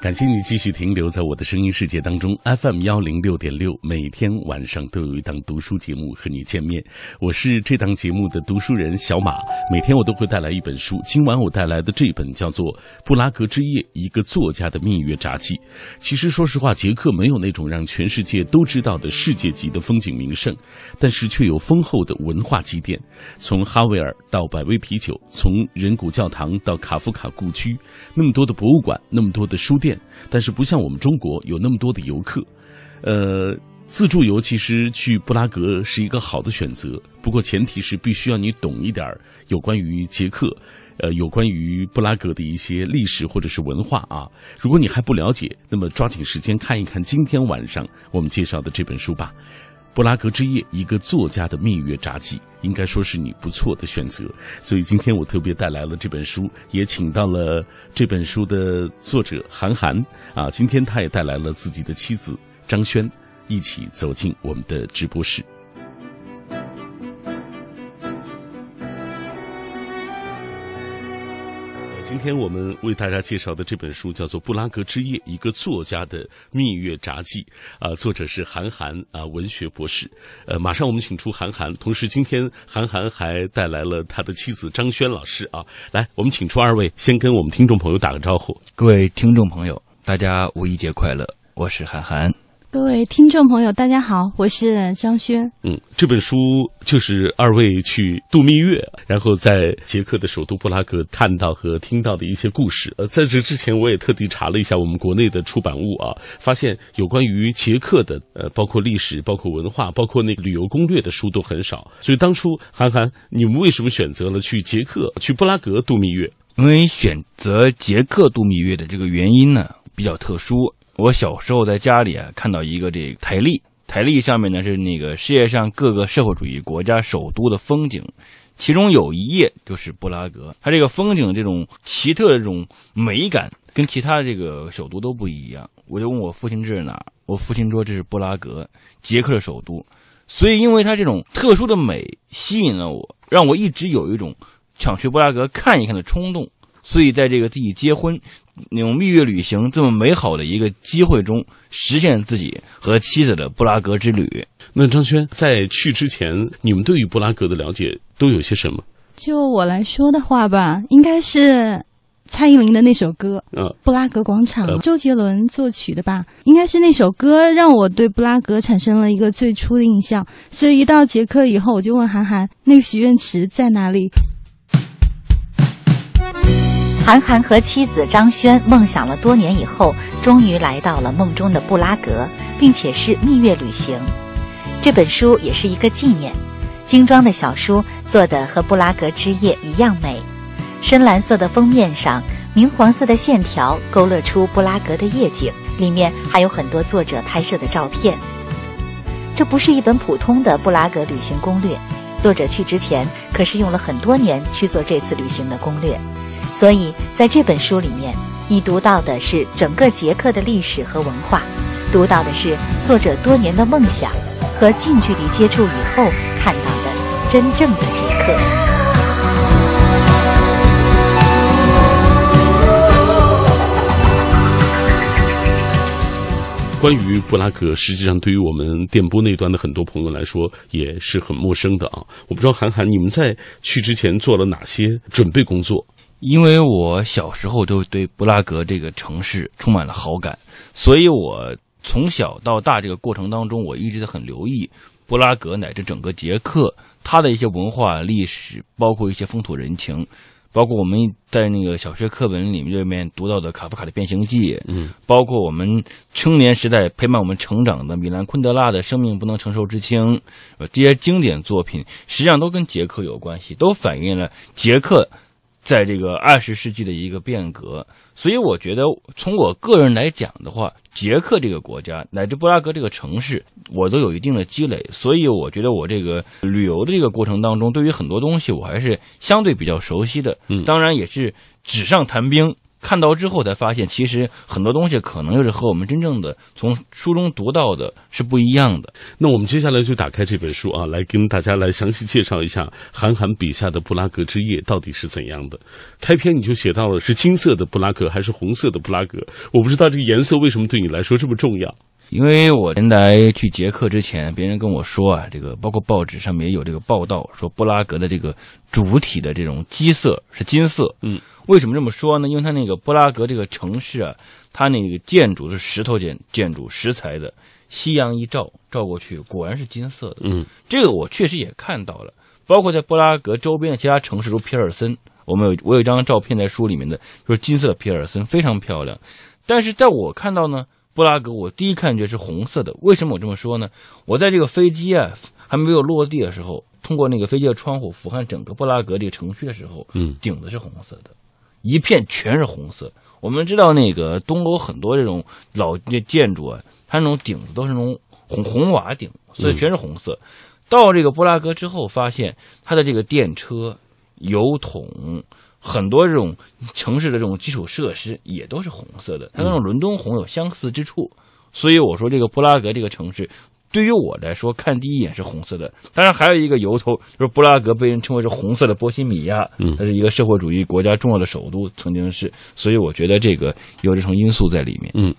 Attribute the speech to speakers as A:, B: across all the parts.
A: 感谢你继续停留在我的声音世界当中，FM 幺零六点六，每天晚上都有一档读书节目和你见面。我是这档节目的读书人小马，每天我都会带来一本书。今晚我带来的这本叫做《布拉格之夜：一个作家的蜜月札记》。其实说实话，捷克没有那种让全世界都知道的世界级的风景名胜，但是却有丰厚的文化积淀。从哈维尔到百威啤酒，从人骨教堂到卡夫卡故居，那么多的博物馆，那么多的书店。但是不像我们中国有那么多的游客，呃，自助游其实去布拉格是一个好的选择，不过前提是必须要你懂一点有关于捷克，呃，有关于布拉格的一些历史或者是文化啊。如果你还不了解，那么抓紧时间看一看今天晚上我们介绍的这本书吧。布拉格之夜，一个作家的蜜月札记，应该说是你不错的选择。所以今天我特别带来了这本书，也请到了这本书的作者韩寒啊。今天他也带来了自己的妻子张轩，一起走进我们的直播室。今天我们为大家介绍的这本书叫做《布拉格之夜：一个作家的蜜月札记》，啊、作者是韩寒啊、文学博士。呃，马上我们请出韩寒，同时今天韩寒还带来了他的妻子张轩老师啊，来，我们请出二位，先跟我们听众朋友打个招呼。
B: 各位听众朋友，大家五一节快乐！我是韩寒。
C: 各位听众朋友，大家好，我是张轩。
A: 嗯，这本书就是二位去度蜜月，然后在捷克的首都布拉格看到和听到的一些故事。呃，在这之前，我也特地查了一下我们国内的出版物啊，发现有关于捷克的，呃，包括历史、包括文化、包括那个旅游攻略的书都很少。所以当初韩寒，你们为什么选择了去捷克、去布拉格度蜜月？
B: 因为选择捷克度蜜月的这个原因呢比较特殊。我小时候在家里啊，看到一个这个台历，台历上面呢是那个世界上各个社会主义国家首都的风景，其中有一页就是布拉格。它这个风景这种奇特的这种美感，跟其他的这个首都都不一样。我就问我父亲这是哪，我父亲说这是布拉格，捷克的首都。所以因为它这种特殊的美吸引了我，让我一直有一种想去布拉格看一看的冲动。所以，在这个自己结婚那种蜜月旅行这么美好的一个机会中，实现自己和妻子的布拉格之旅。
A: 那张轩在去之前，你们对于布拉格的了解都有些什么？
C: 就我来说的话吧，应该是蔡依林的那首歌，
A: 嗯，《
C: 布拉格广场》
A: 呃，
C: 周杰伦作曲的吧？应该是那首歌让我对布拉格产生了一个最初的印象。所以一到捷克以后，我就问韩寒，那个许愿池在哪里？
D: 韩寒和妻子张轩梦想了多年以后，终于来到了梦中的布拉格，并且是蜜月旅行。这本书也是一个纪念。精装的小书做的和布拉格之夜一样美，深蓝色的封面上，明黄色的线条勾勒出布拉格的夜景，里面还有很多作者拍摄的照片。这不是一本普通的布拉格旅行攻略，作者去之前可是用了很多年去做这次旅行的攻略。所以，在这本书里面，你读到的是整个捷克的历史和文化，读到的是作者多年的梦想和近距离接触以后看到的真正的捷克。
A: 关于布拉格，实际上对于我们电波那端的很多朋友来说也是很陌生的啊。我不知道韩寒，你们在去之前做了哪些准备工作？
B: 因为我小时候就对布拉格这个城市充满了好感，所以我从小到大这个过程当中，我一直很留意布拉格乃至整个捷克它的一些文化历史，包括一些风土人情，包括我们在那个小学课本里面里面读到的卡夫卡的《变形记》，
A: 嗯，
B: 包括我们青年时代陪伴我们成长的米兰昆德拉的《生命不能承受之轻》，呃，这些经典作品实际上都跟捷克有关系，都反映了捷克。在这个二十世纪的一个变革，所以我觉得从我个人来讲的话，捷克这个国家乃至布拉格这个城市，我都有一定的积累，所以我觉得我这个旅游的这个过程当中，对于很多东西我还是相对比较熟悉的。
A: 嗯
B: 当然也是纸上谈兵。看到之后才发现，其实很多东西可能就是和我们真正的从书中读到的是不一样的。
A: 那我们接下来就打开这本书啊，来跟大家来详细介绍一下韩寒笔下的布拉格之夜到底是怎样的。开篇你就写到了是金色的布拉格还是红色的布拉格，我不知道这个颜色为什么对你来说这么重要。
B: 因为我原来去捷克之前，别人跟我说啊，这个包括报纸上面也有这个报道，说布拉格的这个主体的这种基色是金色。
A: 嗯，
B: 为什么这么说呢？因为它那个布拉格这个城市啊，它那个建筑是石头建建筑，石材的，夕阳一照照过去，果然是金色的。
A: 嗯，
B: 这个我确实也看到了，包括在布拉格周边的其他城市，如皮尔森，我们有我有一张照片在书里面的，就是金色皮尔森，非常漂亮。但是在我看到呢。布拉格，我第一感觉是红色的。为什么我这么说呢？我在这个飞机啊还没有落地的时候，通过那个飞机的窗户俯瞰整个布拉格这个城区的时候，
A: 嗯，
B: 顶子是红色的，一片全是红色。我们知道那个东欧很多这种老建筑啊，它那种顶子都是那种红红瓦顶，所以全是红色。到这个布拉格之后，发现它的这个电车、油桶。很多这种城市的这种基础设施也都是红色的，它跟伦敦红有相似之处，所以我说这个布拉格这个城市。对于我来说，看第一眼是红色的。当然，还有一个由头，就是布拉格被人称为是红色的波西米亚，
A: 嗯，
B: 它是一个社会主义国家重要的首都，曾经是。所以，我觉得这个有这种因素在里面。
A: 嗯，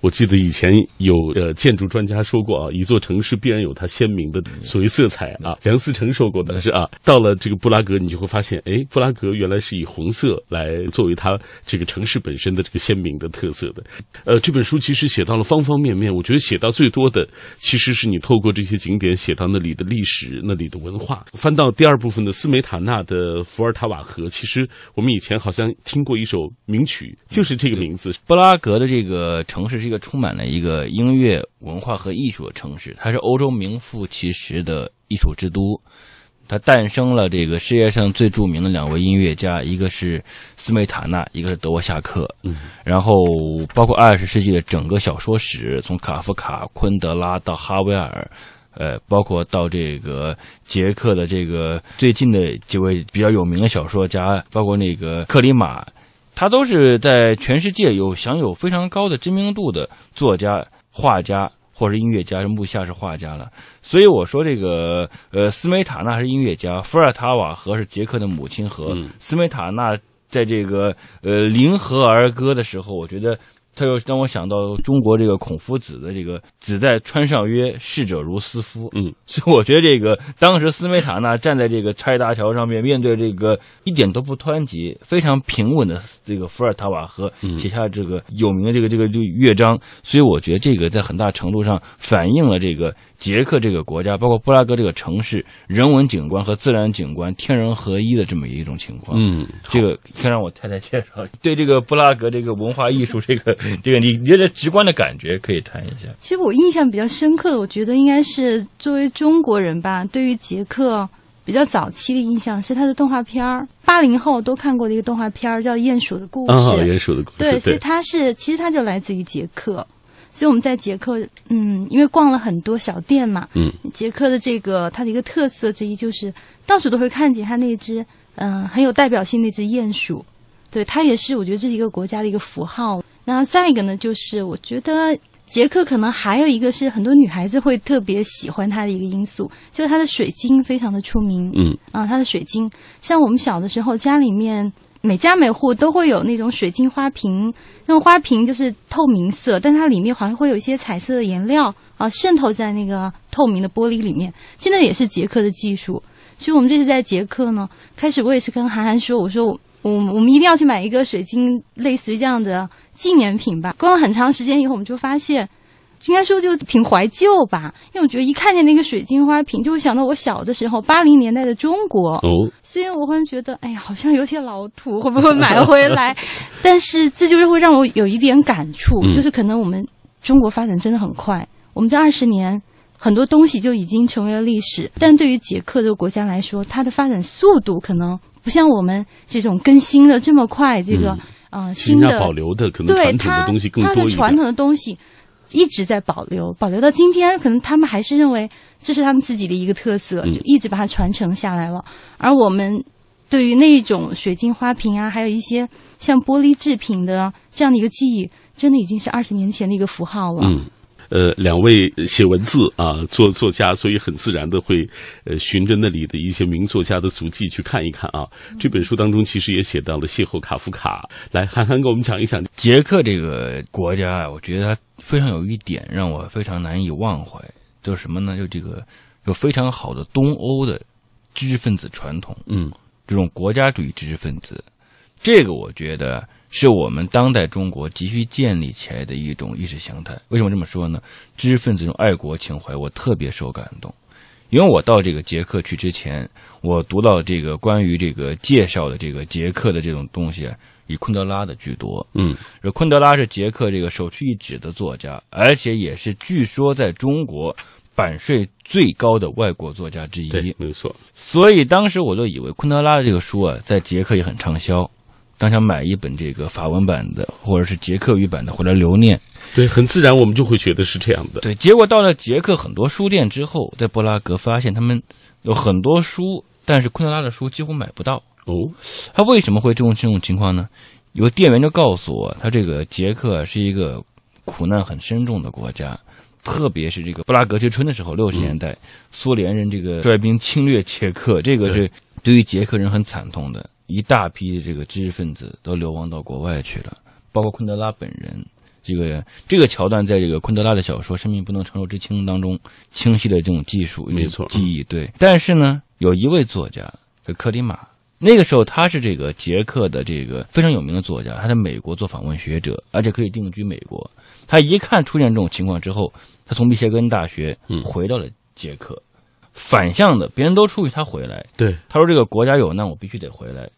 A: 我记得以前有呃建筑专家说过啊，一座城市必然有它鲜明的所谓色彩啊。梁思成说过的是啊，到了这个布拉格，你就会发现，哎，布拉格原来是以红色来作为它这个城市本身的这个鲜明的特色的。呃，这本书其实写到了方方面面，我觉得写到最多的其实。是你透过这些景点写到那里的历史、那里的文化。翻到第二部分的斯梅塔纳的《伏尔塔瓦河》，其实我们以前好像听过一首名曲，就是这个名字。
B: 布拉格的这个城市是一个充满了一个音乐文化和艺术的城市，它是欧洲名副其实的艺术之都。它诞生了这个世界上最著名的两位音乐家，一个是斯梅塔纳，一个是德沃夏克。
A: 嗯，
B: 然后包括二十世纪的整个小说史，从卡夫卡、昆德拉到哈维尔，呃，包括到这个捷克的这个最近的几位比较有名的小说家，包括那个克里马，他都是在全世界有享有非常高的知名度的作家、画家。或者音乐家，木下是画家了，所以我说这个呃，斯梅塔纳是音乐家，伏尔塔瓦河是捷克的母亲河，斯梅塔纳在这个呃临河而歌的时候，我觉得。他又让我想到中国这个孔夫子的这个“子在川上曰：逝者如斯夫。”
A: 嗯，
B: 所以我觉得这个当时斯梅塔纳站在这个拆大桥上面，面对这个一点都不湍急、非常平稳的这个伏尔塔瓦河，写下这个有名的这个这个乐章。所以我觉得这个在很大程度上反映了这个捷克这个国家，包括布拉格这个城市人文景观和自然景观天人合一的这么一种情况。
A: 嗯，
B: 这个先让我太太介绍对这个布拉格这个文化艺术这个。这个你觉得直观的感觉可以谈一下。
C: 其实我印象比较深刻的，我觉得应该是作为中国人吧，对于捷克比较早期的印象是他的动画片儿，八零后都看过的一个动画片儿叫《鼹鼠的故事》。
A: 啊，鼹鼠的故事。
C: 对，所以它是其实它就来自于捷克，所以我们在捷克，嗯，因为逛了很多小店嘛，
A: 嗯，
C: 捷克的这个它的一个特色之一就是到处都会看见它那只嗯很有代表性那只鼹鼠，对，它也是我觉得这是一个国家的一个符号。然后再一个呢，就是我觉得杰克可能还有一个是很多女孩子会特别喜欢它的一个因素，就是它的水晶非常的出名。
A: 嗯
C: 啊，它的水晶，像我们小的时候，家里面每家每户都会有那种水晶花瓶，那种花瓶就是透明色，但它里面好像会有一些彩色的颜料啊渗透在那个透明的玻璃里面。现在也是捷克的技术，所以我们这次在捷克呢，开始我也是跟韩寒说，我说我我我们一定要去买一个水晶，类似于这样的。纪念品吧，逛了很长时间以后，我们就发现，应该说就挺怀旧吧。因为我觉得一看见那个水晶花瓶，就会想到我小的时候八零年代的中国。
A: 哦，
C: 所以我忽然觉得，哎呀，好像有些老土，会不会买回来？但是这就是会让我有一点感触，就是可能我们中国发展真的很快，我们这二十年很多东西就已经成为了历史。但对于捷克这个国家来说，它的发展速度可能不像我们这种更新的这么快。这个。啊，新的
A: 保留的可能传统的东西更多
C: 一点。它的传统的东西一直在保留，保留到今天，可能他们还是认为这是他们自己的一个特色，就一直把它传承下来了。而我们对于那种水晶花瓶啊，还有一些像玻璃制品的这样的一个记忆，真的已经是二十年前的一个符号了。
A: 嗯。呃，两位写文字啊，作作家，所以很自然的会，呃，循着那里的一些名作家的足迹去看一看啊。这本书当中其实也写到了邂逅卡夫卡。来，韩寒给我们讲一讲
B: 捷克这个国家啊，我觉得它非常有一点让我非常难以忘怀，就是什么呢？就这个有非常好的东欧的知识分子传统，
A: 嗯，
B: 这种国家主义知识分子，这个我觉得。是我们当代中国急需建立起来的一种意识形态。为什么这么说呢？知识分子这种爱国情怀，我特别受感动。因为我到这个捷克去之前，我读到这个关于这个介绍的这个捷克的这种东西，以昆德拉的居多。
A: 嗯，
B: 这昆德拉是捷克这个首屈一指的作家，而且也是据说在中国版税最高的外国作家之一。
A: 对，没错。
B: 所以当时我就以为昆德拉的这个书啊，在捷克也很畅销。当想买一本这个法文版的，或者是捷克语版的回来留念，
A: 对，很自然，我们就会觉得是这样的。
B: 对，结果到了捷克很多书店之后，在布拉格发现他们有很多书，但是昆德拉的书几乎买不到。
A: 哦，
B: 他为什么会这种这种情况呢？有店员就告诉我，他这个捷克是一个苦难很深重的国家，特别是这个布拉格之春的时候，六十年代苏联人这个率兵侵略捷克，这个是对于捷克人很惨痛的。一大批这个知识分子都流亡到国外去了，包括昆德拉本人。这个这个桥段在这个昆德拉的小说《生命不能承受之轻》当中清晰的这种技术，
A: 没错，
B: 记忆对。但是呢，有一位作家叫克里马，那个时候他是这个捷克的这个非常有名的作家，他在美国做访问学者，而且可以定居美国。他一看出现这种情况之后，他从密歇根大学回到了捷克。反向的，别人都出去，他回来。
A: 对，
B: 他说：“这个国家有难，我必须得回来。”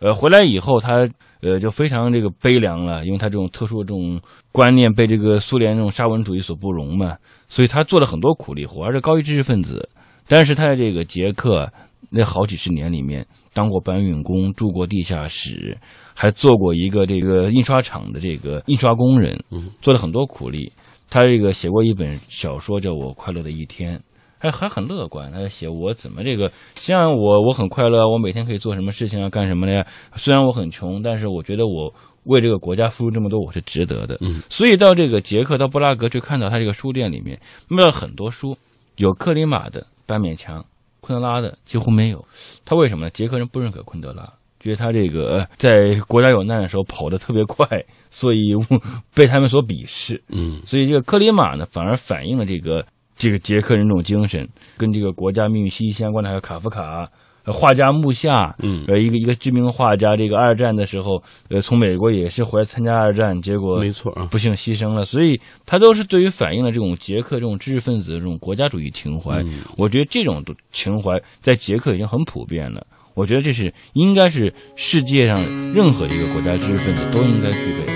B: 呃，回来以后，他呃就非常这个悲凉了，因为他这种特殊的这种观念被这个苏联这种沙文主义所不容嘛，所以他做了很多苦力活，而且高级知识分子。但是他在这个捷克那好几十年里面，当过搬运工，住过地下室，还做过一个这个印刷厂的这个印刷工人，做了很多苦力。他这个写过一本小说，叫我快乐的一天。还还很乐观，他写我怎么这个，像我我很快乐，我每天可以做什么事情啊，干什么的呀？虽然我很穷，但是我觉得我为这个国家付出这么多，我是值得的。
A: 嗯，
B: 所以到这个捷克到布拉格去看到他这个书店里面卖了很多书，有克里马的半面墙，昆德拉的几乎没有。他为什么呢？捷克人不认可昆德拉，觉得他这个在国家有难的时候跑得特别快，所以 被他们所鄙视。
A: 嗯，
B: 所以这个克里马呢，反而反映了这个。这个捷克人这种精神，跟这个国家命运息息相关的还有卡夫卡，画家木下，
A: 嗯，
B: 呃，一个一个知名画家，这个二战的时候，呃，从美国也是回来参加二战，结果
A: 没错啊，
B: 不幸牺牲了。所以，他都是对于反映了这种捷克这种知识分子的这种国家主义情怀。我觉得这种情怀在捷克已经很普遍了。我觉得这是应该是世界上任何一个国家知识分子都应该具备的。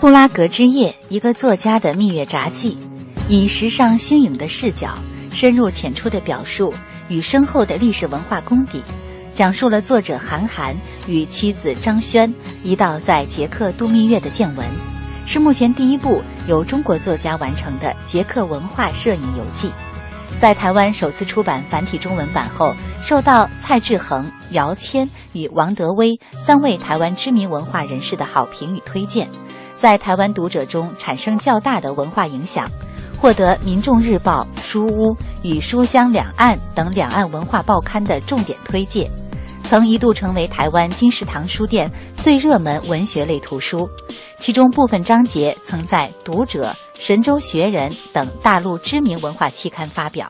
D: 布拉格之夜，一个作家的蜜月札记。以时尚新颖的视角，深入浅出的表述与深厚的历史文化功底，讲述了作者韩寒与妻子张轩一道在捷克度蜜月的见闻，是目前第一部由中国作家完成的捷克文化摄影游记。在台湾首次出版繁体中文版后，受到蔡志恒、姚谦与王德威三位台湾知名文化人士的好评与推荐，在台湾读者中产生较大的文化影响。获得《民众日报》《书屋》与《书香两岸》等两岸文化报刊的重点推介，曾一度成为台湾金石堂书店最热门文学类图书。其中部分章节曾在《读者》《神州学人》等大陆知名文化期刊发表。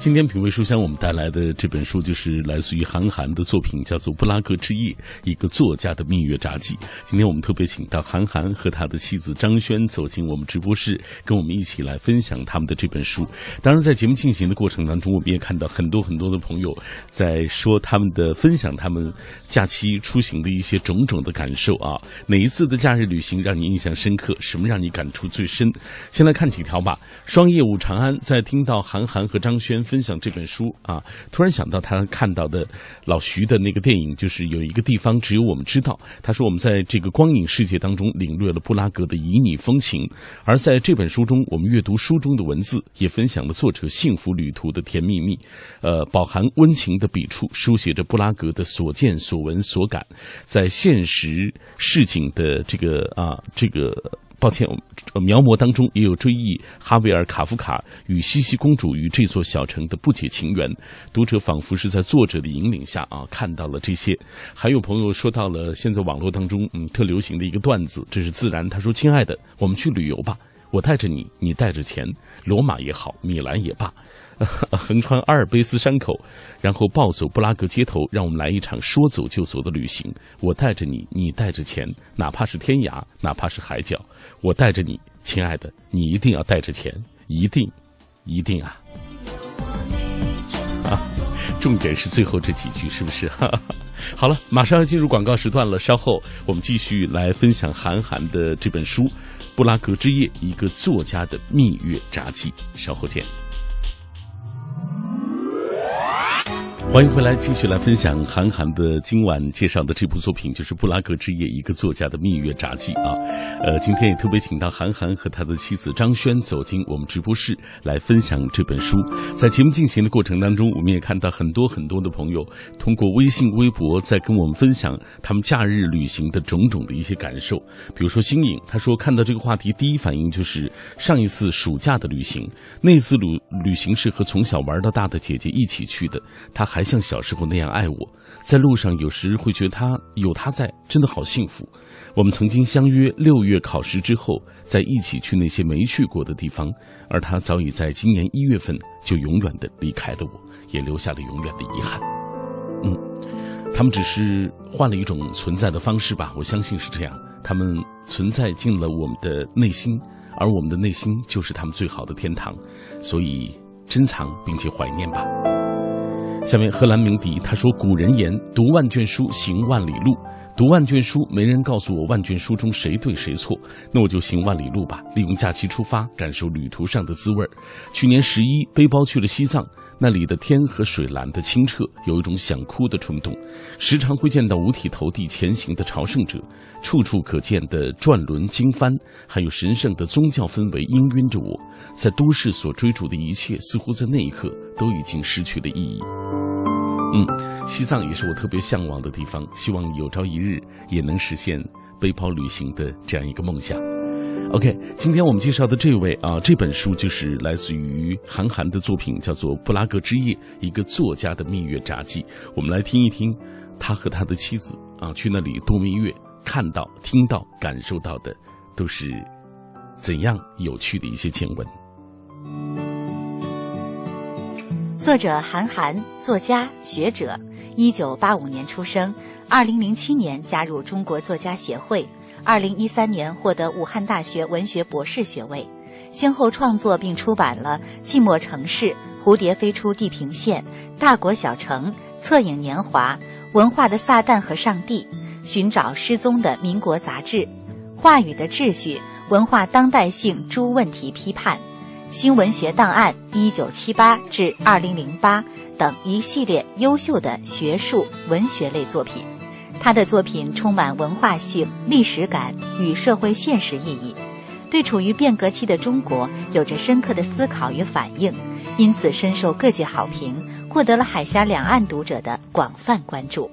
A: 今天品味书香，我们带来的这本书就是来自于韩寒的作品，叫做《布拉格之夜》，一个作家的蜜月札记。今天我们特别请到韩寒和他的妻子张轩走进我们直播室，跟我们一起来分享他们的这本书。当然，在节目进行的过程当中，我们也看到很多很多的朋友在说他们的分享，他们假期出行的一些种种的感受啊。哪一次的假日旅行让你印象深刻？什么让你感触最深？先来看几条吧。双业务长安在听到韩寒和张轩。分享这本书啊，突然想到他看到的老徐的那个电影，就是有一个地方只有我们知道。他说我们在这个光影世界当中领略了布拉格的旖旎风情，而在这本书中，我们阅读书中的文字，也分享了作者幸福旅途的甜蜜蜜，呃，饱含温情的笔触，书写着布拉格的所见所闻所感，在现实市井的这个啊这个。抱歉，描摹当中也有追忆哈维尔·卡夫卡与茜茜公主与这座小城的不解情缘。读者仿佛是在作者的引领下啊，看到了这些。还有朋友说到了现在网络当中嗯特流行的一个段子，这是自然。他说：“亲爱的，我们去旅游吧，我带着你，你带着钱，罗马也好，米兰也罢。” 横穿阿尔卑斯山口，然后暴走布拉格街头，让我们来一场说走就走的旅行。我带着你，你带着钱，哪怕是天涯，哪怕是海角，我带着你，亲爱的，你一定要带着钱，一定，一定啊！啊，重点是最后这几句，是不是？好了，马上要进入广告时段了，稍后我们继续来分享韩寒的这本书《布拉格之夜》，一个作家的蜜月札记。稍后见。欢迎回来，继续来分享韩寒的今晚介绍的这部作品，就是《布拉格之夜》，一个作家的蜜月札记啊。呃，今天也特别请到韩寒和他的妻子张轩走进我们直播室来分享这本书。在节目进行的过程当中，我们也看到很多很多的朋友通过微信、微博在跟我们分享他们假日旅行的种种的一些感受。比如说新颖，他说看到这个话题，第一反应就是上一次暑假的旅行，那次旅旅行是和从小玩到大的姐姐一起去的，他还。还像小时候那样爱我，在路上有时会觉得他有他在，真的好幸福。我们曾经相约六月考试之后，在一起去那些没去过的地方，而他早已在今年一月份就永远的离开了我，也留下了永远的遗憾。嗯，他们只是换了一种存在的方式吧，我相信是这样。他们存在进了我们的内心，而我们的内心就是他们最好的天堂，所以珍藏并且怀念吧。下面，荷兰鸣笛他说：“古人言，读万卷书，行万里路。读万卷书，没人告诉我万卷书中谁对谁错，那我就行万里路吧。利用假期出发，感受旅途上的滋味儿去年十一，背包去了西藏。”那里的天和水蓝得清澈，有一种想哭的冲动。时常会见到五体投地前行的朝圣者，处处可见的转轮经幡，还有神圣的宗教氛围氤氲着我。在都市所追逐的一切，似乎在那一刻都已经失去了意义。嗯，西藏也是我特别向往的地方，希望有朝一日也能实现背包旅行的这样一个梦想。OK，今天我们介绍的这位啊，这本书就是来自于韩寒的作品，叫做《布拉格之夜》，一个作家的蜜月札记。我们来听一听他和他的妻子啊去那里度蜜月，看到、听到、感受到的都是怎样有趣的一些见闻。
D: 作者韩寒，作家、学者，一九八五年出生，二零零七年加入中国作家协会。二零一三年获得武汉大学文学博士学位，先后创作并出版了《寂寞城市》《蝴蝶飞出地平线》《大国小城》《侧影年华》《文化的撒旦和上帝》《寻找失踪的民国杂志》《话语的秩序》《文化当代性诸问题批判》《新文学档案一九七八至二零零八》等一系列优秀的学术文学类作品。他的作品充满文化性、历史感与社会现实意义，对处于变革期的中国有着深刻的思考与反应，因此深受各界好评，获得了海峡两岸读者的广泛关注。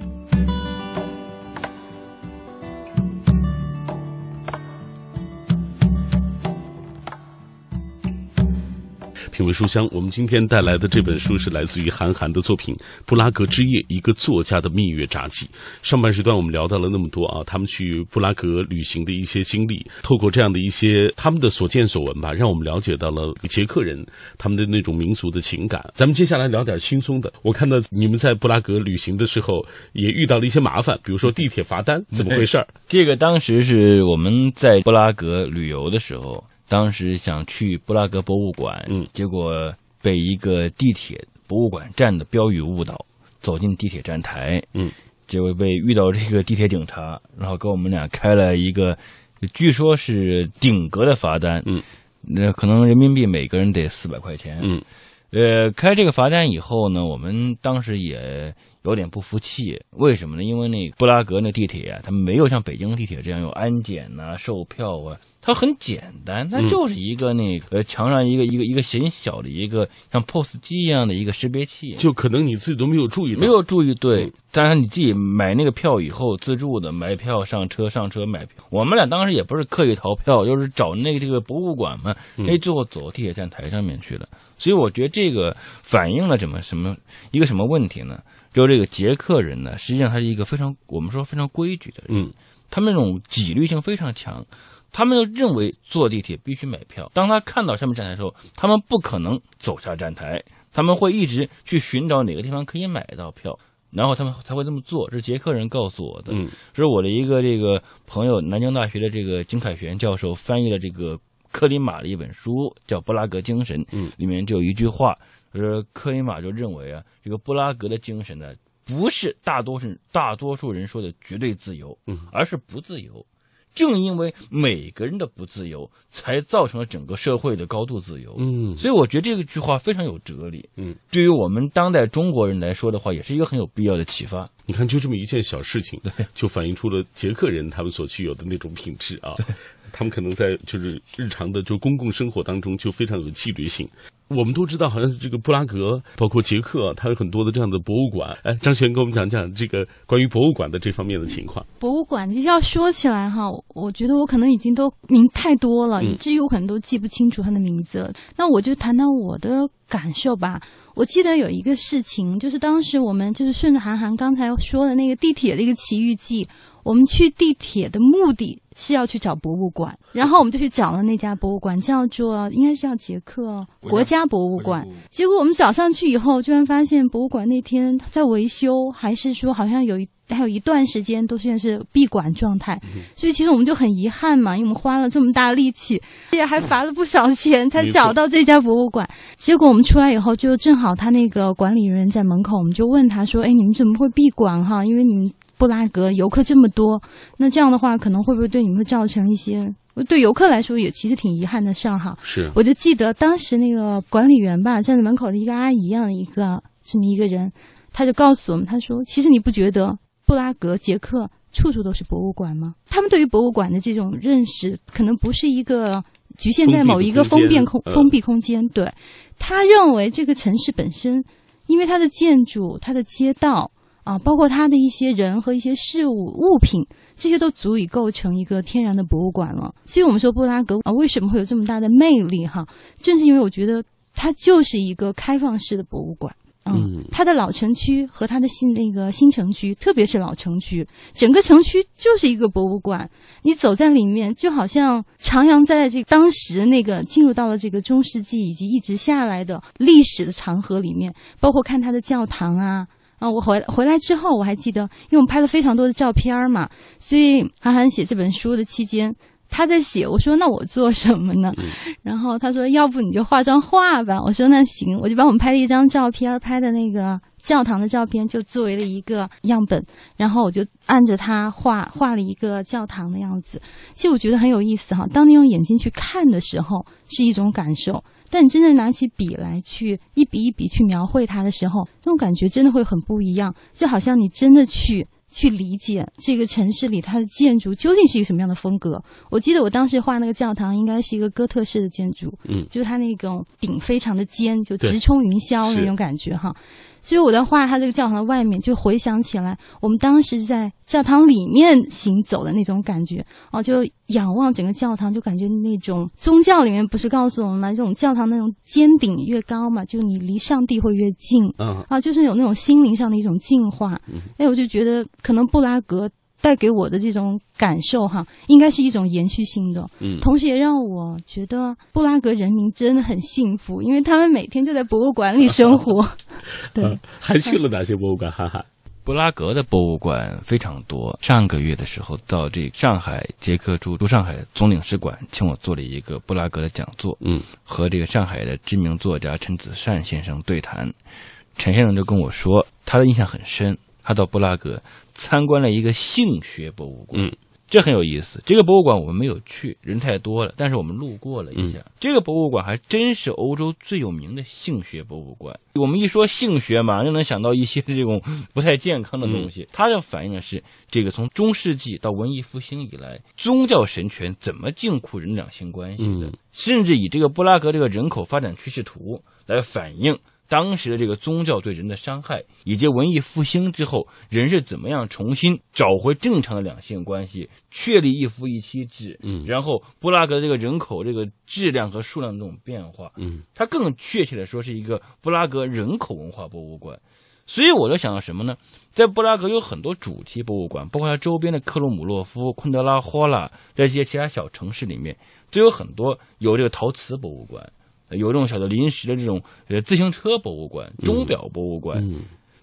A: 品味书香，我们今天带来的这本书是来自于韩寒的作品《布拉格之夜》，一个作家的蜜月札记。上半时段我们聊到了那么多啊，他们去布拉格旅行的一些经历，透过这样的一些他们的所见所闻吧，让我们了解到了捷克人他们的那种民族的情感。咱们接下来聊点轻松的。我看到你们在布拉格旅行的时候也遇到了一些麻烦，比如说地铁罚单，怎么回事？
B: 这个当时是我们在布拉格旅游的时候。当时想去布拉格博物馆，
A: 嗯，
B: 结果被一个地铁博物馆站的标语误导，走进地铁站台，
A: 嗯，
B: 结果被遇到这个地铁警察，然后给我们俩开了一个，据说是顶格的罚单，
A: 嗯，
B: 那可能人民币每个人得四百块钱，
A: 嗯，
B: 呃，开这个罚单以后呢，我们当时也有点不服气，为什么呢？因为那布拉格那地铁啊，它没有像北京地铁这样有安检呐、售票啊，它很简单，它就是一个那个呃墙上一个一个一个很小的一个像 POS 机一样的一个识别器，
A: 就可能你自己都没有注意到，
B: 没有注意对。当然你自己买那个票以后，自助的买票上车上车买票，我们俩当时也不是刻意逃票，就是找那个这个博物馆嘛，哎，最后走地铁站台上面去了。所以我觉得这个反映了怎么什么一个什么问题呢？就是这个捷克人呢，实际上他是一个非常我们说非常规矩的人，
A: 嗯，
B: 他们那种纪律性非常强，他们认为坐地铁必须买票。当他看到上面站台的时候，他们不可能走下站台，他们会一直去寻找哪个地方可以买到票。然后他们才会这么做，这是捷克人告诉我的。
A: 嗯，
B: 这是我的一个这个朋友，南京大学的这个金凯旋教授翻译了这个克里马的一本书，叫《布拉格精神》。
A: 嗯，
B: 里面就有一句话，就是克里马就认为啊，这个布拉格的精神呢，不是大多数大多数人说的绝对自由，
A: 嗯，
B: 而是不自由。正因为每个人的不自由，才造成了整个社会的高度自由。
A: 嗯，
B: 所以我觉得这个句话非常有哲理。
A: 嗯，
B: 对于我们当代中国人来说的话，也是一个很有必要的启发。
A: 你看，就这么一件小事情，就反映出了捷克人他们所具有的那种品质啊。他们可能在就是日常的就公共生活当中就非常有纪律性。我们都知道，好像是这个布拉格，包括捷克，它有很多的这样的博物馆。哎，张璇给我们讲讲这个关于博物馆的这方面的情况。
C: 博物馆就要说起来哈，我觉得我可能已经都名太多了，
A: 嗯
C: 以至于我可能都记不清楚它的名字了。那我就谈谈我的感受吧。我记得有一个事情，就是当时我们就是顺着韩寒刚才说的那个地铁的一个奇遇记，我们去地铁的目的是要去找博物馆，然后我们就去找了那家博物馆，叫做应该是叫捷克国家博物馆。结果我们找上去以后，居然发现博物馆那天在维修，还是说好像有一还有一段时间都现在是闭馆状态，所以其实我们就很遗憾嘛，因为我们花了这么大力气，也还罚了不少钱才找到这家博物馆。结果我们出来以后，就正好他那个管理人在门口，我们就问他说：“哎，你们怎么会闭馆哈？因为你们布拉格游客这么多，那这样的话可能会不会对你们会造成一些对游客来说也其实挺遗憾的事儿哈？”
A: 是，
C: 我就记得当时那个管理员吧，站在门口的一个阿姨一样的一个这么一个人，他就告诉我们，他说：“其实你不觉得布拉格、捷克处处都是博物馆吗？他们对于博物馆的这种认识，可能不是一个局限在某一个封闭空
A: 封闭空间
C: 封闭空间。对他认为这个城市本身，因为它的建筑、它的街道啊，包括它的一些人和一些事物物品，这些都足以构成一个天然的博物馆了。所以我们说布拉格啊，为什么会有这么大的魅力哈？正是因为我觉得它就是一个开放式的博物馆。
A: 嗯
C: 它的老城区和它的新那个新城区，特别是老城区，整个城区就是一个博物馆。你走在里面，就好像徜徉在这当时那个进入到了这个中世纪以及一直下来的历史的长河里面，包括看它的教堂啊。啊，我回回来之后，我还记得，因为我们拍了非常多的照片儿嘛，所以韩寒写这本书的期间，他在写，我说那我做什么呢？然后他说要不你就化妆画吧。我说那行，我就把我们拍了一张照片儿，拍的那个教堂的照片，就作为了一个样本，然后我就按着他画画了一个教堂的样子。其实我觉得很有意思哈，当你用眼睛去看的时候是一种感受，但你真正拿起笔来去一笔一笔去描绘它的时候，这种感觉真的会很不一样，就好像你真的去。去理解这个城市里它的建筑究竟是一个什么样的风格。我记得我当时画那个教堂，应该是一个哥特式的建筑，
A: 嗯
C: 就是它那种顶非常的尖，就直冲云霄
A: 是
C: 那种感觉哈。所以我在画它这个教堂的外面，就回想起来我们当时在教堂里面行走的那种感觉哦，就仰望整个教堂，就感觉那种宗教里面不是告诉我们吗？这种教堂那种尖顶越高嘛，就你离上帝会越近。
A: 啊，
C: 啊，就是有那种心灵上的一种净化。哎，我就觉得可能布拉格带给我的这种感受哈，应该是一种延续性的，
A: 嗯，
C: 同时也让我觉得布拉格人民真的很幸福，因为他们每天就在博物馆里生活。对
A: 啊，还去了哪些博物馆？哈哈，
B: 布拉格的博物馆非常多。上个月的时候，到这上海捷克驻驻上海总领事馆，请我做了一个布拉格的讲座，
A: 嗯，
B: 和这个上海的知名作家陈子善先生对谈。陈先生就跟我说，他的印象很深，他到布拉格参观了一个性学博物馆。
A: 嗯，
B: 这很有意思。这个博物馆我们没有去，人太多了，但是我们路过了一下。这个博物馆还真是欧洲最有名的性学博物馆。我们一说性学，马上就能想到一些这种不太健康的东西。它要反映的是这个从中世纪到文艺复兴以来，宗教神权怎么禁锢人两性关系的，甚至以这个布拉格这个人口发展趋势图来反映。当时的这个宗教对人的伤害，以及文艺复兴之后人是怎么样重新找回正常的两性关系，确立一夫一妻制，
A: 嗯，
B: 然后布拉格这个人口这个质量和数量这种变化，
A: 嗯，
B: 它更确切的说是一个布拉格人口文化博物馆。所以我就想到什么呢？在布拉格有很多主题博物馆，包括它周边的克鲁姆洛夫、昆德拉霍拉在一些其他小城市里面，都有很多有这个陶瓷博物馆。有这种小的临时的这种呃自行车博物馆、钟表博物馆，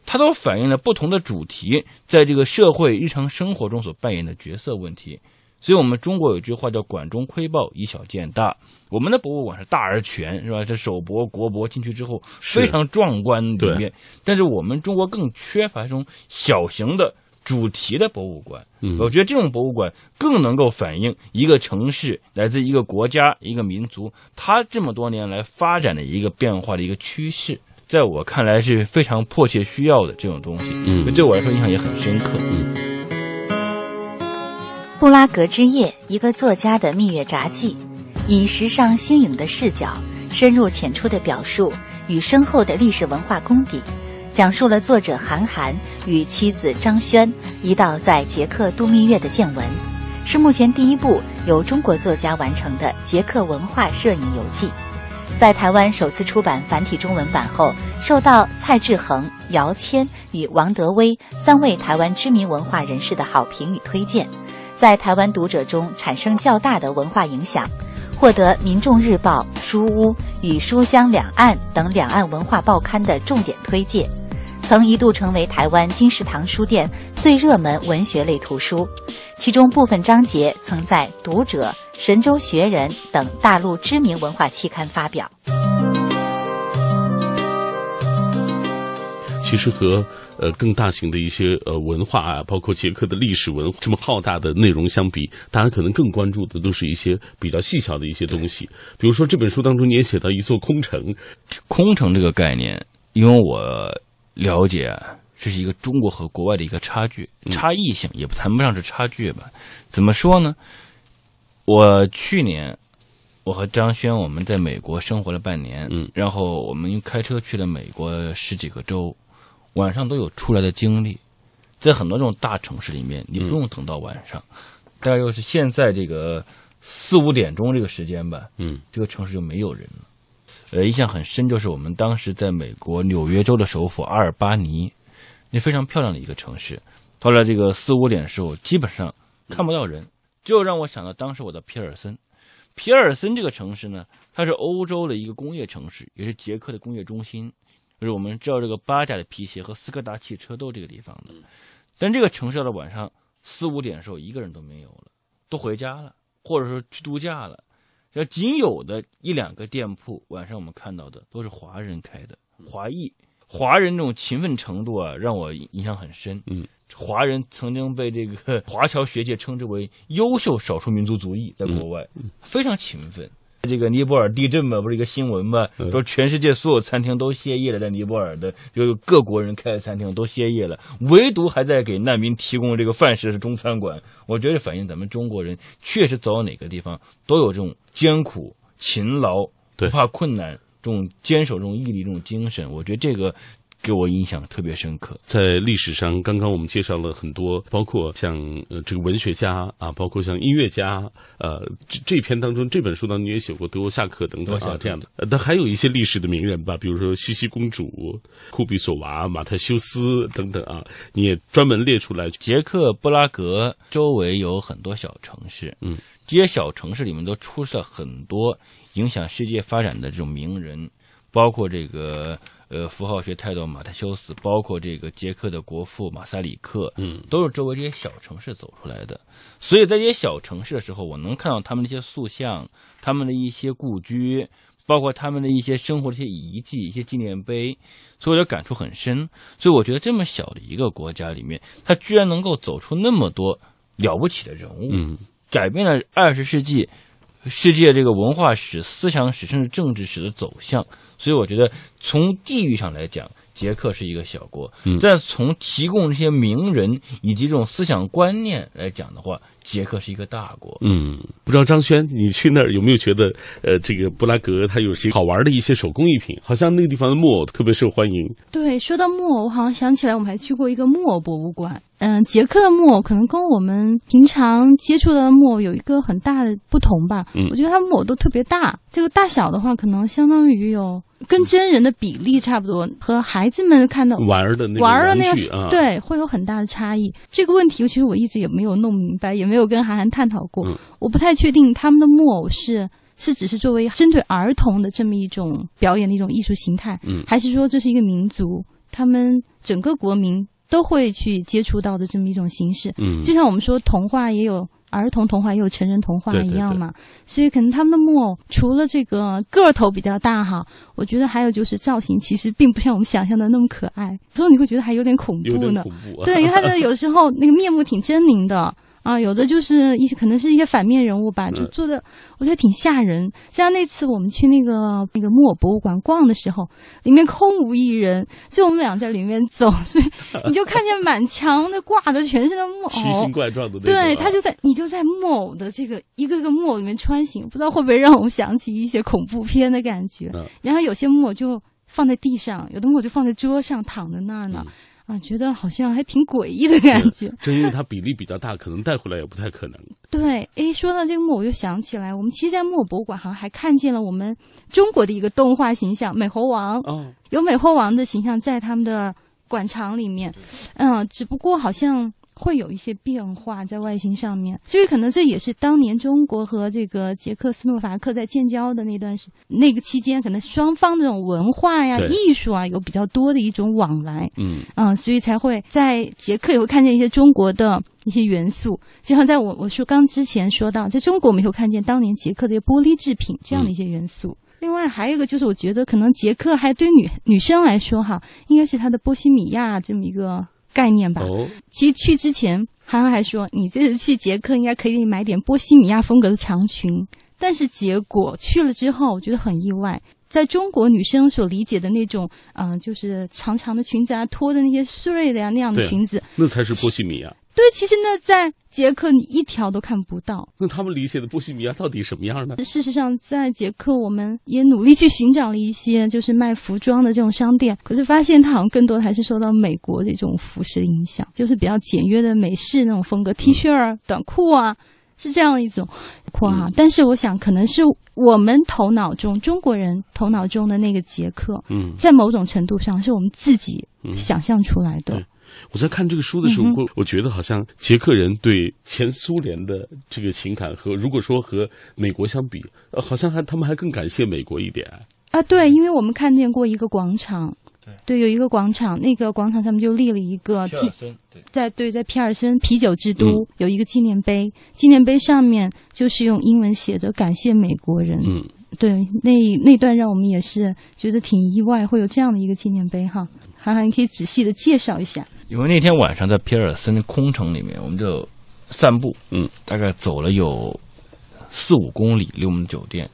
B: 它都反映了不同的主题在这个社会日常生活中所扮演的角色问题。所以，我们中国有句话叫“管中窥豹，以小见大”。我们的博物馆是大而全，是吧？这首博、国博进去之后非常壮观里面，但是我们中国更缺乏这种小型的。主题的博物馆，我觉得这种博物馆更能够反映一个城市来自一个国家、一个民族，它这么多年来发展的一个变化的一个趋势，在我看来是非常迫切需要的这种东西。嗯，对我来说印象也很深刻。嗯，《
D: 布拉格之夜》，一个作家的蜜月札记，以时尚新颖的视角，深入浅出的表述与深厚的历史文化功底。讲述了作者韩寒与妻子张轩一道在捷克度蜜月的见闻，是目前第一部由中国作家完成的捷克文化摄影游记。在台湾首次出版繁体中文版后，受到蔡志恒、姚谦与王德威三位台湾知名文化人士的好评与推荐，在台湾读者中产生较大的文化影响，获得《民众日报》《书屋》与《书香两岸》等两岸文化报刊的重点推荐。曾一度成为台湾金石堂书店最热门文学类图书，其中部分章节曾在《读者》《神州学人》等大陆知名文化期刊发表。
A: 其实和呃更大型的一些呃文化啊，包括捷克的历史文这么浩大的内容相比，大家可能更关注的都是一些比较细小的一些东西。比如说这本书当中，你也写到一座空城，
B: 空城这个概念，因为我。了解，这是一个中国和国外的一个差距、差异性，也谈不上是差距吧？怎么说呢？我去年我和张轩我们在美国生活了半年，
A: 嗯，
B: 然后我们开车去了美国十几个州，晚上都有出来的经历。在很多这种大城市里面，你不用等到晚上，大概又是现在这个四五点钟这个时间吧，
A: 嗯，
B: 这个城市就没有人了。呃，印象很深，就是我们当时在美国纽约州的首府阿尔巴尼，那非常漂亮的一个城市。到了这个四五点的时候，基本上看不到人，就让我想到当时我的皮尔森。皮尔森这个城市呢，它是欧洲的一个工业城市，也是捷克的工业中心。就是我们知道这个八甲的皮鞋和斯柯达汽车都这个地方的。但这个城市到了晚上四五点的时候，一个人都没有了，都回家了，或者说去度假了。要仅有的一两个店铺，晚上我们看到的都是华人开的，华裔华人这种勤奋程度啊，让我印象很深。
A: 嗯，
B: 华人曾经被这个 华侨学界称之为优秀少数民族族裔，在国外非常勤奋。这个尼泊尔地震嘛，不是一个新闻嘛？说全世界所有餐厅都歇业了，在尼泊尔的就各国人开的餐厅都歇业了，唯独还在给难民提供这个饭食是中餐馆。我觉得反映咱们中国人确实走到哪个地方都有这种艰苦、勤劳、不怕困难、这种坚守、这种毅力、这种精神。我觉得这个。给我印象特别深刻。
A: 在历史上，刚刚我们介绍了很多，包括像呃这个文学家啊，包括像音乐家，呃这这篇当中这本书当中也写过德沃夏克等等啊这样的。呃，但还有一些历史的名人吧，比如说茜茜公主、库比索娃、马特修斯等等啊，你也专门列出来。
B: 捷克布拉格周围有很多小城市，
A: 嗯，
B: 这些小城市里面都出了很多影响世界发展的这种名人，包括这个。呃，符号学泰斗马特修斯，包括这个捷克的国父马萨里克，
A: 嗯，
B: 都是周围这些小城市走出来的。所以在这些小城市的时候，我能看到他们的一些塑像，他们的一些故居，包括他们的一些生活的一些遗迹、一些纪念碑，所以我就感触很深。所以我觉得这么小的一个国家里面，它居然能够走出那么多了不起的人物，
A: 嗯
B: 改变了二十世纪世界这个文化史、思想史甚至政治史的走向。所以我觉得从地域上来讲，捷克是一个小国，
A: 嗯
B: 但从提供这些名人以及这种思想观念来讲的话，捷克是一个大国。
A: 嗯，不知道张轩，你去那儿有没有觉得，呃，这个布拉格它有些好玩的一些手工艺品？好像那个地方的木偶特别受欢迎。
C: 对，说到木偶，我好像想起来，我们还去过一个木偶博物馆。嗯，捷克的木偶可能跟我们平常接触的木偶有一个很大的不同吧。
A: 嗯
C: 我觉得它木偶都特别大，这个大小的话，可能相当于有跟真人的比例差不多，和孩子们看到
A: 玩儿的那个
C: 玩儿的那
A: 个啊，，
C: 对，会有很大的差异。这个问题其实我一直也没有弄明白，也没有跟韩寒探讨过。
A: 嗯
C: 我不太确定他们的木偶是是只是作为针对儿童的这么一种表演的一种艺术形态，
A: 嗯
C: 还是说这是一个民族，他们整个国民都会去接触到的这么一种形式？
A: 嗯，
C: 就像我们说童话也有。儿童童话也有成人童话一样嘛，所以可能他们的木偶除了这个个头比较大哈，我觉得还有就是造型其实并不像我们想象的那么可爱，所以你会觉得还有点恐怖呢。
A: 恐怖啊。
C: 对，因为他的有时候那个面目挺狰狞的啊，有的就是一些可能是一些反面人物吧，就
A: 嗯
C: 做的我觉得挺吓人。像那次我们去那个那个木偶博物馆逛的时候，里面空无一人，就我们俩在里面走，所以你就看见满墙的挂的全是那木偶
A: 奇形
C: 偶。
A: 怪状的啊。
C: 对他就在你就在木偶的这个一个个木偶里面穿行，不知道会不会让我们想起一些恐怖片的感觉。
A: 嗯
C: 然后有些木偶就放在地上，有的木偶就放在桌上躺在那儿呢。
A: 嗯
C: 啊，觉得好像还挺诡异的感觉。
A: 正因为它比例比较大，可能带回来也不太可能。
C: 对，诶，说到这个木偶，我就想起来，我们其实，在木偶博物馆好像还看见了我们中国的一个动画形象——美猴王，
A: 哦，
C: 有美猴王的形象在他们的馆藏里面。嗯，只不过好像会有一些变化在外形上面，所以可能这也是当年中国和这个捷克斯洛伐克在建交的那段时那个期间，可能双方这种文化呀、艺术啊有比较多的一种往来。
A: 嗯
C: 嗯，所以才会在捷克也会看见一些中国的一些元素，就像在我我说刚之前说到，在中国我们也会看见当年捷克的玻璃制品这样的一些元素。另外还有一个就是，我觉得可能捷克还对女女生来说哈，应该是它的波西米亚这么一个概念吧。
A: 哦，
C: 其实去之前，韩寒还说，你这次去捷克应该可以买点波西米亚风格的长裙。但是结果去了之后，我觉得很意外，在中国女生所理解的那种，嗯、就是长长的裙子啊，拖的那些碎的呀、那样的裙子，
A: 那才是波西米亚。
C: 对，其实呢，在捷克你一条都看不到。
A: 那他们理解的波西米亚到底什么样呢？
C: 事实上，在捷克，我们也努力去寻找了一些就是卖服装的这种商店，可是发现它好像更多的还是受到美国这种服饰的影响，就是比较简约的美式那种风格，T 恤啊、短裤啊，是这样一种。但是我想，可能是我们头脑中中国人头脑中的那个捷克，
A: 嗯，
C: 在某种程度上是我们自己
A: 嗯
C: 想象出来的。
A: 对我在看这个书的时候，
C: 嗯
A: 我我觉得好像捷克人对前苏联的这个情感和如果说和美国相比，呃，好像还他们还更感谢美国一点。
C: 啊，对，因为我们看见过一个广场，
B: 对。
C: 有一个广场，那个广场上面就立了一个纪，
B: 对，
C: 在对在皮尔森啤酒之都、
A: 嗯。
C: 有一个纪念碑，纪念碑上面就是用英文写着“感谢美国人”。
A: 嗯，
C: 对，那那段让我们也是觉得挺意外，会有这样的一个纪念碑哈。涵涵，你可以仔细的介绍一下。
B: 因为那天晚上在皮尔森空城里面，我们就散步，
A: 嗯，
B: 大概走了有四五公里，离我们酒店，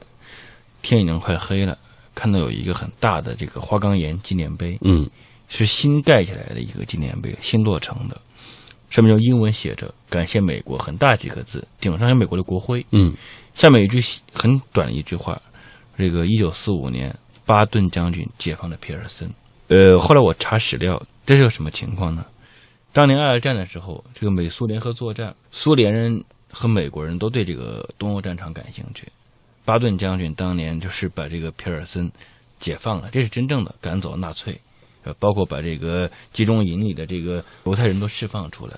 B: 天已经快黑了，看到有一个很大的这个花岗岩纪念碑，
A: 嗯
B: 是新盖起来的一个纪念碑，新落成的，上面用英文写着“感谢美国”，很大几个字，顶上有美国的国徽，
A: 嗯
B: 下面有一句很短的一句话，这个一九四五年巴顿将军解放了皮尔森。呃，后来我查史料，这是个什么情况呢？当年二战的时候，这个美苏联合作战，苏联人和美国人都对这个东欧战场感兴趣。巴顿将军当年就是把这个皮尔森解放了，这是真正的赶走纳粹，呃，包括把这个集中营里的这个犹太人都释放出来。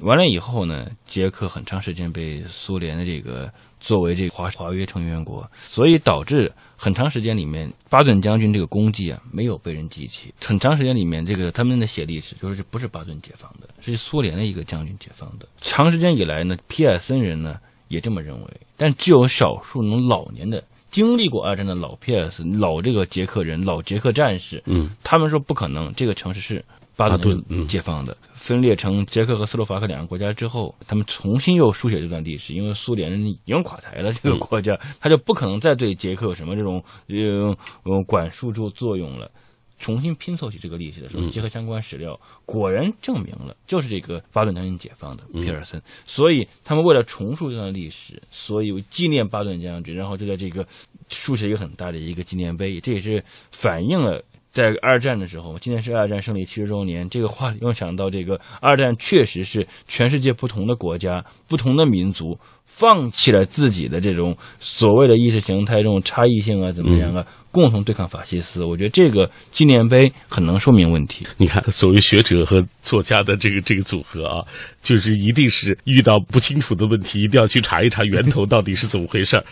B: 完了以后呢，捷克很长时间被苏联的这个作为这个华华约成员国，所以导致很长时间里面巴顿将军这个功绩啊没有被人记起。很长时间里面，这个他们的写历史就是不是巴顿解放的，是苏联的一个将军解放的。长时间以来呢，皮尔森人呢也这么认为，但只有少数那种老年的。经历过二战的老皮尔斯、老这个捷克人、老捷克战士，
A: 嗯
B: 他们说不可能，这个城市是巴
A: 巴顿
B: 解放的。分裂成捷克和斯洛伐克两个国家之后，他们重新又书写这段历史，因为苏联已经垮台了，这个
A: 嗯
B: 国家他就不可能再对捷克有什么这种呃呃管束住作用了。重新拼凑起这个历史的时候，
A: 嗯
B: 结合相关史料，果然证明了就是这个巴顿将军解放的
A: 嗯
B: 皮尔森。所以他们为了重塑这段历史，所以纪念巴顿将军，然后就在这个竖起一个很大的一个纪念碑，这也是反映了。在二战的时候，今年是二战胜利七十周年，这个话又想到这个二战确实是全世界不同的国家、不同的民族放弃了自己的这种所谓的意识形态这种差异性啊，怎么样啊，共同对抗法西斯。我觉得这个纪念碑很能说明问题。
A: 你看，所谓学者和作家的这个这个组合啊，就是一定是遇到不清楚的问题，一定要去查一查源头到底是怎么回事儿。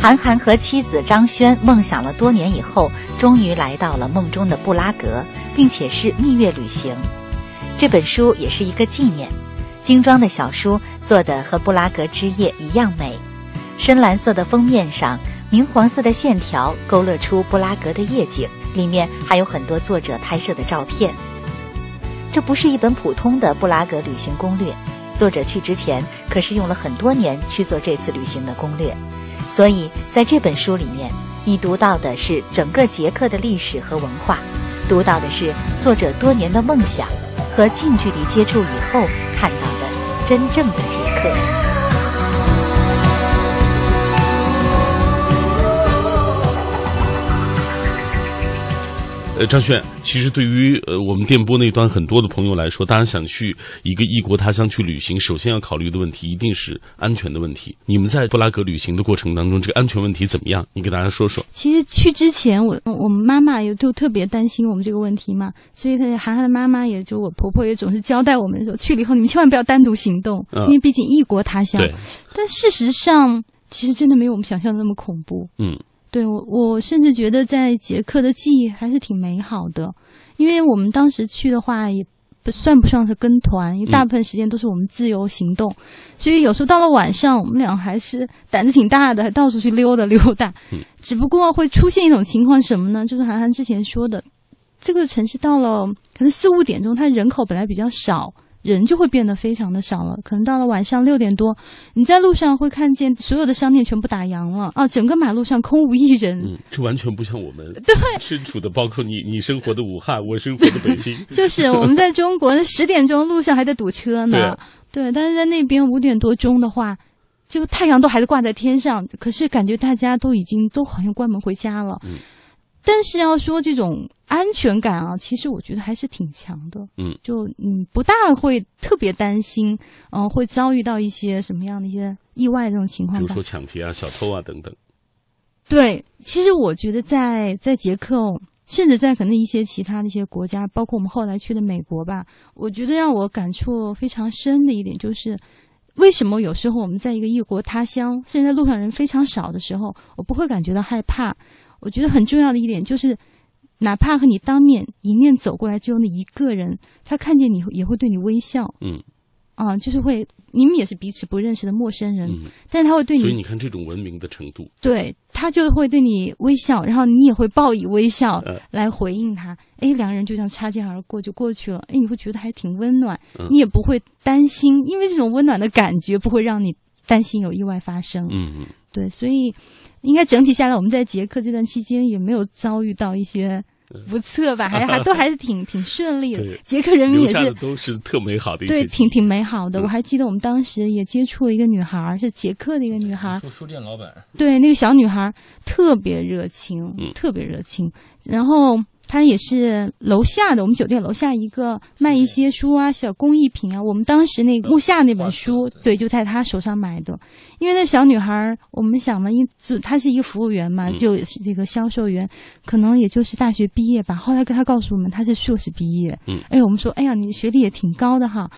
D: 韩寒和妻子张轩梦想了多年以后，终于来到了梦中的布拉格，并且是蜜月旅行。这本书也是一个纪念。精装的小书做的和布拉格之夜一样美，深蓝色的封面上，明黄色的线条勾勒出布拉格的夜景，里面还有很多作者拍摄的照片。这不是一本普通的布拉格旅行攻略，作者去之前可是用了很多年去做这次旅行的攻略。所以，在这本书里面，你读到的是整个捷克的历史和文化，读到的是作者多年的梦想和近距离接触以后看到的真正的捷克。
A: 呃，张轩，其实对于呃我们电波那端很多的朋友来说，大家想去一个异国他乡去旅行，首先要考虑的问题一定是安全的问题。你们在布拉格旅行的过程当中，这个安全问题怎么样？你给大家说说。
C: 其实去之前，我我们妈妈也就特别担心我们这个问题嘛，所以她涵涵的妈妈也就我婆婆也总是交代我们说，去了以后你们千万不要单独行动，
A: 嗯
C: 因为毕竟异国他乡。
A: 对，
C: 但事实上，其实真的没有我们想象的那么恐怖。
A: 嗯
C: 对我，我甚至觉得在捷克的记忆还是挺美好的，因为我们当时去的话也不算不上是跟团，因为大部分时间都是我们自由行动，所以有时候到了晚上，我们俩还是胆子挺大的，还到处去溜达溜达。
A: 嗯
C: 只不过会出现一种情况，什么呢？就是韩寒之前说的，这个城市到了可能四五点钟，它人口本来比较少。人就会变得非常的少了，可能到了晚上六点多，你在路上会看见所有的商店全部打烊了啊，整个马路上空无一人。
A: 嗯，这完全不像我们 对身处的，包括你你生活的武汉，我生活的北京。
C: 就是我们在中国十点钟路上还在堵车呢，
A: 对啊
C: 对，但是在那边五点多钟的话，就太阳都还是挂在天上，可是感觉大家都已经都好像关门回家了。
A: 嗯
C: 但是要说这种安全感啊，其实我觉得还是挺强的。
A: 嗯，
C: 就嗯不大会特别担心，嗯、会遭遇到一些什么样的一些意外这种情况
A: 比如说。抢劫啊、小偷啊等等。
C: 对，其实我觉得在在捷克哦，甚至在可能一些其他的一些国家，包括我们后来去的美国吧，我觉得让我感触非常深的一点就是，为什么有时候我们在一个异国他乡，甚至在路上人非常少的时候，我不会感觉到害怕。我觉得很重要的一点就是，哪怕和你当面迎面走过来只有那一个人，他看见你也会对你微笑
A: 嗯
C: 啊、就是会你们也是彼此不认识的陌生人，
A: 嗯，
C: 但他会对你
A: 所以你看这种文明的程度，
C: 对他就会对你微笑，然后你也会报以微笑
A: 呃
C: 来回应他。哎，两个人就这样擦肩而过就过去了。哎，你会觉得还挺温暖
A: 嗯，
C: 你也不会担心，因为这种温暖的感觉不会让你担心有意外发生。
A: 嗯嗯，
C: 对，所以应该整体下来，我们在捷克这段期间也没有遭遇到一些不测吧，还还都还是挺挺顺利的。捷克人民也是
A: 下的都是特美好的一些
C: 对，挺挺美好的。
A: 嗯
C: 我还记得我们当时也接触了一个女孩儿，是捷克的一个女孩儿，
B: 书书店老板，
C: 对，那个小女孩儿特别热情，
A: 嗯
C: 特别热情。然后她也是楼下的，我们酒店楼下一个卖一些书啊、小工艺品啊。我们当时那个木下那本书，对，就在她手上买的。因为那小女孩儿，我们想嘛，因就她是一个服务员嘛，
A: 嗯
C: 就是这个销售员，可能也就是大学毕业吧。后来跟她告诉我们，她是硕士毕业。
A: 嗯，
C: 哎，我们说，哎呀，你学历也挺高的哈。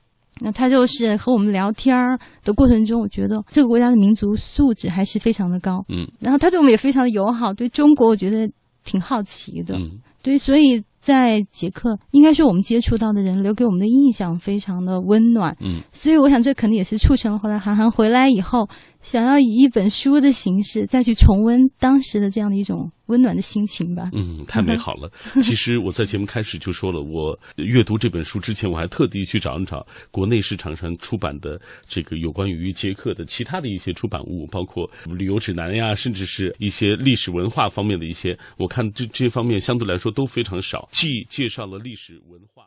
C: 那他就是和我们聊天儿的过程中，我觉得这个国家的民族素质还是非常的高。
A: 嗯，
C: 然后他对我们也非常的友好，对中国我觉得挺好奇的。
A: 嗯
C: 对，所以在捷克，应该说我们接触到的人留给我们的印象非常的温暖。
A: 嗯，
C: 所以我想这可能也是促成了后来韩寒回来以后想要以一本书的形式再去重温当时的这样的一种温暖的心情吧。
A: 嗯，太美好了。其实我在节目开始就说了，我阅读这本书之前，我还特地去找一找国内市场上出版的这个有关于捷克的其他的一些出版物，包括旅游指南呀，甚至是一些历史文化方面的一些，我看这这方面相对来说都非常少，既介绍了历史文化。